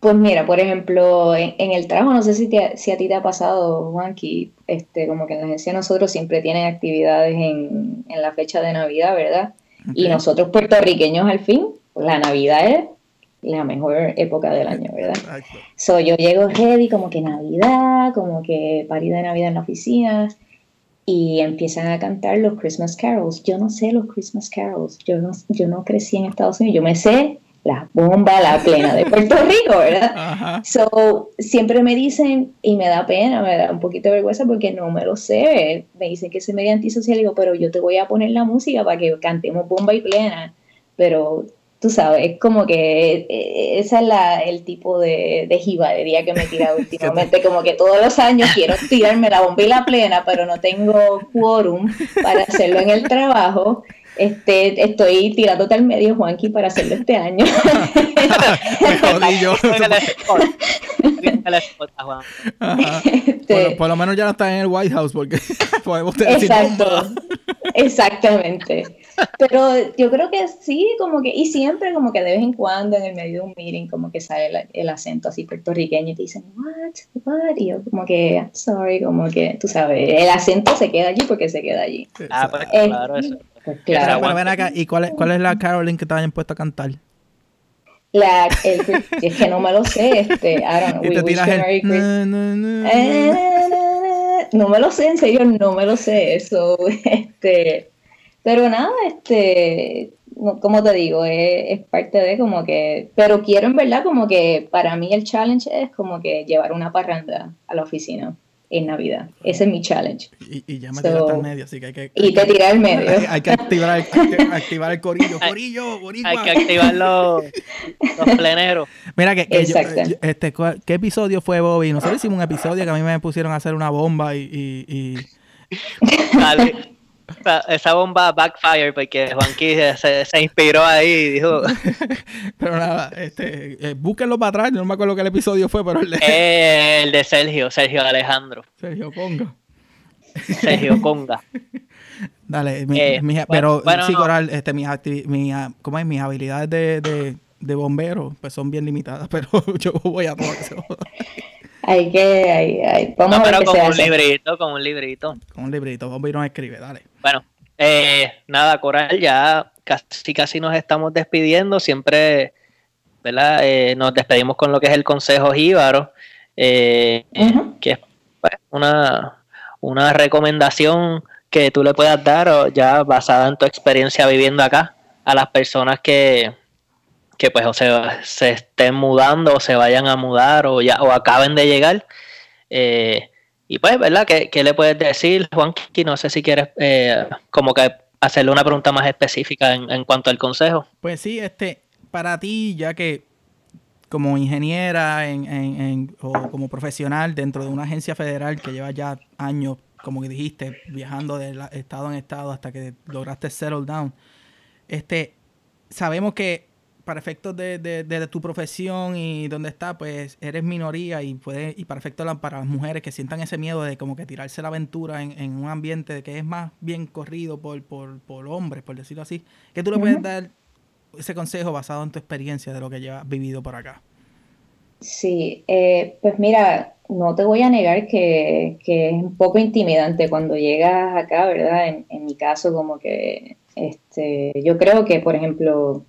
pues mira, por ejemplo, en, el trabajo, no sé si, si a ti te ha pasado, Juanqui, este, como que en la agencia nosotros siempre tienen actividades en, en la fecha de Navidad, ¿verdad? Y nosotros puertorriqueños al fin, la Navidad es la mejor época del año, ¿verdad? So, yo llego ready como que Navidad, como que party de Navidad en la oficina y empiezan a cantar los Christmas carols. Yo no sé los Christmas carols, yo no, yo no crecí en Estados Unidos, yo me sé la bomba, la plena de Puerto *laughs* Rico, ¿verdad? So, siempre me dicen, y me da pena, me da un poquito de vergüenza porque no me lo sé. Me dicen que soy medio antisocial, digo, pero yo te voy a poner la música para que cantemos bomba y plena. Pero tú sabes, es como que eh, esa es la, el tipo de, de jibadería que me he tirado *laughs* últimamente, como que todos los años quiero tirarme la bomba y la plena, pero no tengo quórum para hacerlo en el trabajo. Este, estoy tirándote al medio, Juanqui, para hacerlo este año. *laughs* *laughs* Este, por, lo menos ya no está en el White House porque *laughs* podemos tener Exacto. Exactamente. Pero yo creo que sí, como que, y siempre como que de vez en cuando en el medio de un meeting como que sale el, acento así puertorriqueño y te dicen, what, what, y yo como que, sorry, como que, tú sabes, el acento se queda allí porque se queda allí. Ah, pues claro, eso. Pues claro. ven acá, ¿y cuál es, cuál es la Caroline que te hayan puesto a cantar? La, el, es que no me lo sé, este, I don't know. Y te tiras el, no, no, no, eh, no me lo sé, en serio, no me lo sé, eso, este, pero nada, este, como te digo, es, es, parte de como que, pero quiero en verdad como que para mí el challenge es como que llevar una parranda a la oficina en Navidad. Ese es mi challenge. Y, ya me tiraste al medio, así que hay que... Y te tiré al medio. Hay, que activar el, activar el corillo. ¡Corillo! ¡Boricua! Hay que activar los, los pleneros. Mira, que, este, ¿qué episodio fue, Bobby? Nosotros hicimos un episodio que a mí me pusieron a hacer una bomba y... y, y... Dale esa bomba backfire porque Juanqui se, se, inspiró ahí y dijo. *laughs* pero nada, este, eh, búsquenlo para atrás, no me acuerdo qué episodio fue, pero el de. Eh, el de Sergio, Sergio Alejandro. Sergio Conga. Sergio Conga. *laughs* Dale, mi, eh, pero sí, Coral, este, mis, mi, ¿cómo es? mis habilidades de, de, de bombero pues son bien limitadas, *laughs* pero yo voy a todo eso. Hay que, hay, hay. Vamos no, a ver pero con un librito, con un librito. Con un librito, vamos a ir a escribe, dale. Bueno, eh, nada, Coral, ya casi casi nos estamos despidiendo. Siempre, ¿verdad? Eh, nos despedimos con lo que es el Consejo Jíbaro, eh, que es pues, una, una recomendación que tú le puedas dar, ya basada en tu experiencia viviendo acá, a las personas que, que pues o sea, se estén mudando o se vayan a mudar o ya o acaben de llegar. Eh, y pues, ¿verdad? ¿Qué, ¿Qué, le puedes decir, Juanqui? No sé si quieres eh, como que hacerle una pregunta más específica en, en, cuanto al consejo. Pues sí, este, para ti, ya que como ingeniera en, en, o como profesional dentro de una agencia federal que lleva ya años, como que dijiste, viajando de estado en estado hasta que lograste settle down, este, sabemos que para efectos de, de, tu profesión y donde está, pues eres minoría y puede, y para efectos para las mujeres que sientan ese miedo de como que tirarse la aventura en, un ambiente que es más bien corrido por, por, por hombres, por decirlo así, ¿qué tú le puedes dar ese consejo basado en tu experiencia de lo que llevas vivido por acá? Sí, eh, pues mira, no te voy a negar que, que, es un poco intimidante cuando llegas acá, ¿verdad? En, en mi caso, como que este, yo creo que, por ejemplo,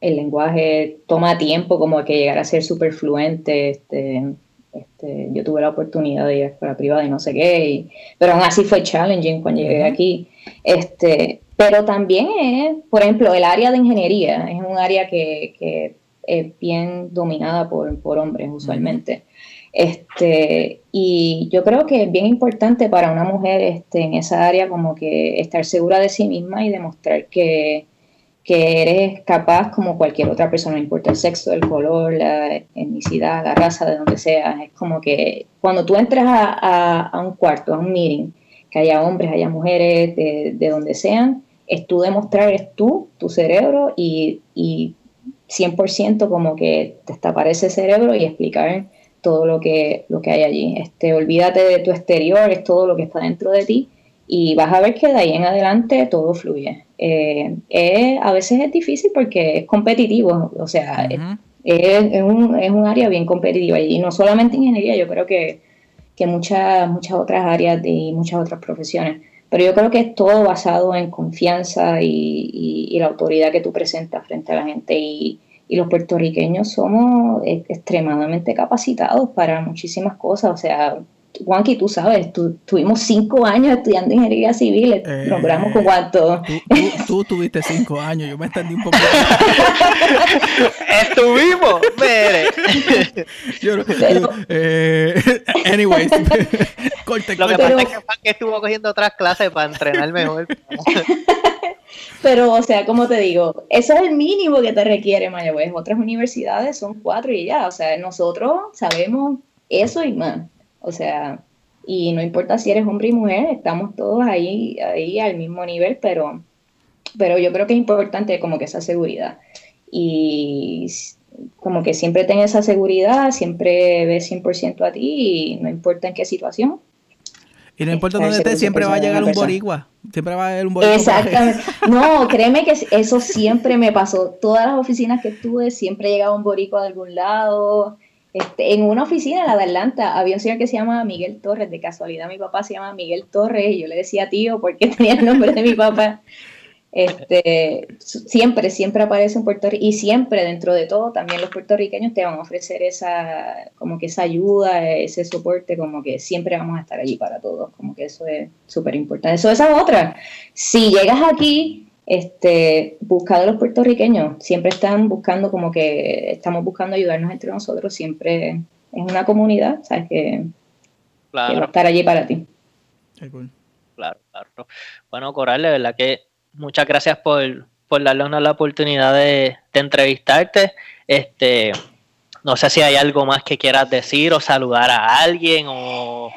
el lenguaje toma tiempo como que llegar a ser súper fluente. Este, este, yo tuve la oportunidad de ir a escuela privada y no sé qué, pero aún así fue challenging cuando llegué aquí. Este, pero también es, por ejemplo, el área de ingeniería es un área que, es bien dominada por, por hombres usualmente. Este, y yo creo que es bien importante para una mujer este, en esa área como que estar segura de sí misma y demostrar que, que eres capaz como cualquier otra persona, no importa el sexo, el color, la etnicidad, la raza, de donde sea. Es como que cuando tú entras a, un cuarto, a un meeting, que haya hombres, haya mujeres, de, donde sean, es tú demostrar, es tú, tu cerebro y, y 100% como que te ese cerebro y explicar todo lo que, lo que hay allí. Este, olvídate de tu exterior, es todo lo que está dentro de ti y vas a ver que de ahí en adelante todo fluye. Eh, a veces es difícil porque es competitivo, o sea, es, un, es, un, área bien competitiva y no solamente ingeniería, yo creo que, que muchas, muchas otras áreas y muchas otras profesiones. Pero yo creo que es todo basado en confianza y, la autoridad que tú presentas frente a la gente. Y, y los puertorriqueños somos e, extremadamente capacitados para muchísimas cosas. O sea, Juanqui, tú sabes, tuvimos cinco años estudiando ingeniería civil, eh, logramos con cuánto. Tú, tuviste cinco años, yo me extendí un poco. *laughs* Estuvimos, mire. Yo, eh, *laughs* anyways, *laughs* corte, Lo que pasa es que Juanqui estuvo cogiendo otras clases para entrenar mejor. Pero, o sea, como te digo, eso es el mínimo que te requiere Mayagüez. Otras universidades son cuatro y ya. O sea, nosotros sabemos eso y más. O sea, y no importa si eres hombre y mujer, estamos todos ahí, ahí al mismo nivel, pero, pero yo creo que es importante como que esa seguridad. Y como que siempre ten esa seguridad, siempre ves 100% a ti y no importa en qué situación. Y no importa dónde estés, siempre va a llegar un boricua. Siempre va a haber un boricua. Exactamente. *laughs* No, créeme que eso siempre me pasó. Todas las oficinas que estuve, siempre llegaba un boricua de algún lado. Este, en una oficina, de Atlanta, había un señor que se llama Miguel Torres. De casualidad, mi papá se llama Miguel Torres y yo le decía tío porque *laughs* tenía el nombre de mi papá. Este, siempre, siempre aparece un Puerto y siempre dentro de todo también los puertorriqueños te van a ofrecer esa, como que esa ayuda, ese soporte, como que siempre vamos a estar allí para todos, como que eso es súper importante. Eso esa es otra. Si llegas aquí este, busca de los puertorriqueños, siempre están buscando como que estamos buscando ayudarnos entre nosotros, siempre es una comunidad, sabes que, va a estar allí para ti. Claro, claro. Bueno, Coral, de verdad que muchas gracias por, por darle la oportunidad de, de entrevistarte. Este, no sé si hay algo más que quieras decir o saludar a alguien o,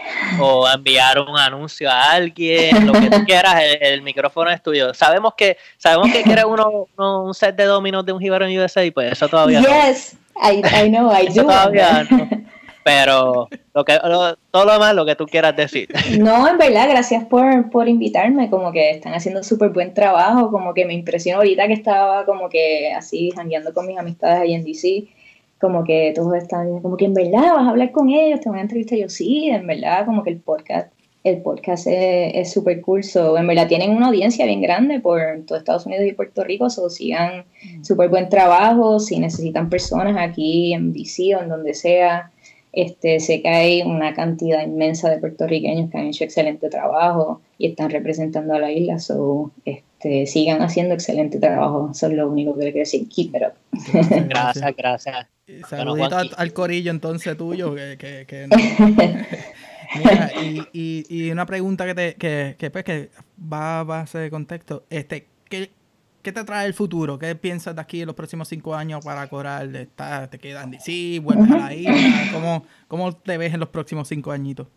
enviar un anuncio a alguien, lo que tú *laughs* quieras, el, micrófono es tuyo. Sabemos que sabemos que quieres uno, un set de dominos de un Jíbaro en USA y pues eso todavía yes, no. I, I know, I do. Todavía no. *laughs* Pero lo que, todo lo demás, lo que tú quieras decir. *laughs* No, en verdad, gracias por, por invitarme, como que están haciendo súper buen trabajo, como que me impresionó ahorita que estaba como que así jangueando con mis amistades ahí en DC como que todos están como que en verdad vas a hablar con ellos, te van a entrevistar yo sí, en verdad como que el podcast el podcast es súper cool, en verdad tienen una audiencia bien grande por todo Estados Unidos y Puerto Rico, so sigan mm. súper buen trabajo, si necesitan personas aquí en DC o en donde sea, este, sé que hay una cantidad inmensa de puertorriqueños que han hecho excelente trabajo y están representando a la isla, so, este, sigan haciendo excelente trabajo, eso es lo único que le quiero decir, keep it up. *laughs* Gracias, gracias. Saludito al, corillo entonces tuyo, que, *laughs* y, y, una pregunta que te, que, que, pues, que va a base de contexto. Este, ¿qué, ¿Qué te trae el futuro? ¿Qué piensas de aquí en los próximos cinco años para Coral? ¿Te quedan sí, vuelves a la isla? ¿Cómo, ¿Cómo te ves en los próximos cinco añitos?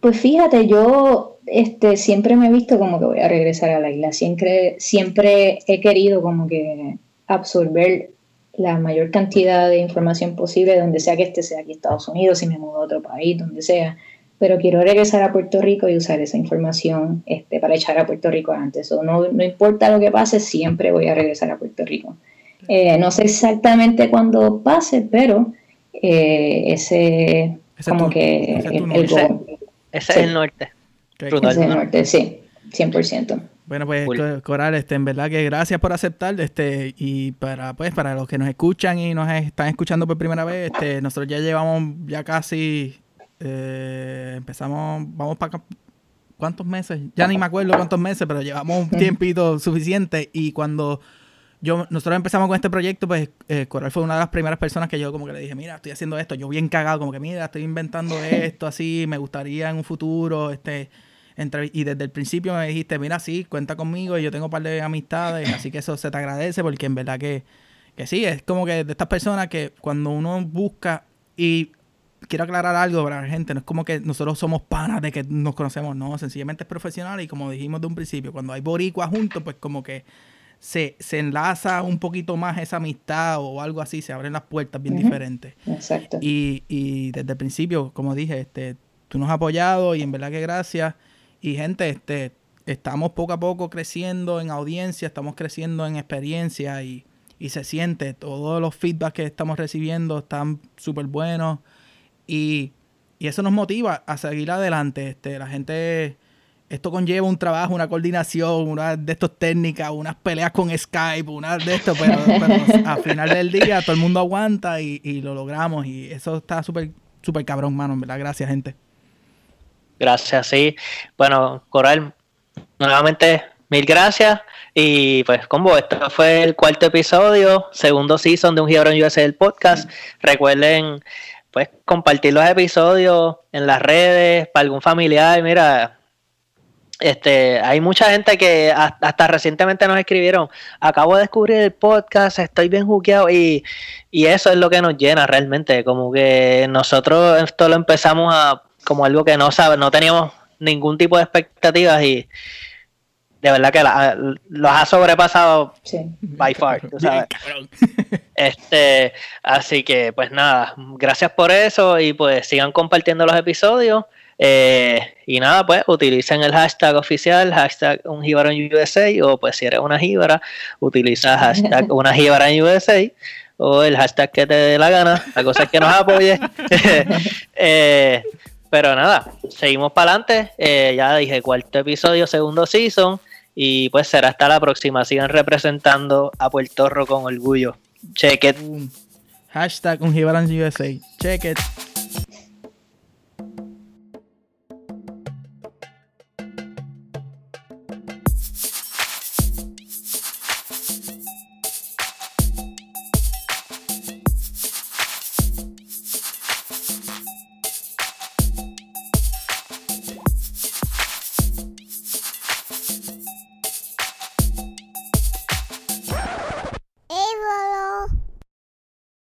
Pues fíjate, yo este, siempre me he visto como que voy a regresar a la isla. Siempre, siempre he querido como que absorber la mayor cantidad de información posible, donde sea que esté, sea aquí Estados Unidos, si me mudo a otro país, donde sea. Pero quiero regresar a Puerto Rico y usar esa información este, para echar a Puerto Rico antes. O no, no importa lo que pase, siempre voy a regresar a Puerto Rico. Eh, no sé exactamente cuándo pase, pero eh, ese, como que ese, el, ese, es el norte. Ese es el norte, sí, 100%. Bueno, pues Coral, este, en verdad que gracias por aceptar, este, y para, pues, para los que nos escuchan y nos están escuchando por primera vez, este, nosotros ya llevamos ya casi, eh, empezamos, vamos para ¿cuántos meses? Ya ni me acuerdo cuántos meses, pero llevamos un tiempito suficiente y cuando yo, nosotros empezamos con este proyecto, pues eh, Coral fue una de las primeras personas que yo como que le dije, mira, estoy haciendo esto, yo bien cagado, como que mira, estoy inventando *laughs* esto, así, me gustaría en un futuro, este, y desde el principio me dijiste, mira, sí, cuenta conmigo, y yo tengo un par de amistades, así que eso se te agradece porque en verdad que, que sí, es como que de estas personas que cuando uno busca y quiero aclarar algo para la gente, no es como que nosotros somos panas de que nos conocemos, no, sencillamente es profesional y como dijimos de un principio, cuando hay boricuas juntos, pues como que se, se enlaza un poquito más esa amistad o algo así, se abren las puertas bien diferentes. Exacto. Y, y desde el principio, como dije, este, tú nos has apoyado y en verdad que gracias. Y gente, este, estamos poco a poco creciendo en audiencia, estamos creciendo en experiencia y, y se siente. Todos los feedbacks que estamos recibiendo están súper buenos y, y eso nos motiva a seguir adelante. Este, la gente esto conlleva un trabajo, una coordinación, una de estos técnicas, unas peleas con Skype, una de esto, pero, *laughs* pero al final del día todo el mundo aguanta y, y lo logramos y eso está súper, súper cabrón, mano, en verdad. Gracias, gente. Gracias, sí. Bueno, Coral, nuevamente mil gracias. Y pues, como esto fue el cuarto episodio, segundo season de un en USA del podcast. Recuerden, pues, compartir los episodios en las redes, para algún familiar. Mira, este, hay mucha gente que hasta recientemente nos escribieron, acabo de descubrir el podcast, estoy bien juqueado y, y eso es lo que nos llena realmente, como que nosotros esto lo empezamos a como algo que no sabe, no teníamos ningún tipo de expectativas y de verdad que la, los ha sobrepasado Sí. by far, tú sabes. *laughs* Este, así que pues nada, gracias por eso y pues sigan compartiendo los episodios. Eh, y nada, pues utilicen el hashtag oficial, hashtag un jíbaro en USA, o pues si eres una jíbara, utiliza hashtag una jíbara en USA, o el hashtag que te dé la gana, la cosa es que nos apoye. *laughs* Eh, pero nada, seguimos para adelante. Eh, ya dije, cuarto episodio, segundo season. Y pues será hasta la próxima. Sigan representando a Puerto Rico con orgullo. Check it. Hashtag un USA. Check it.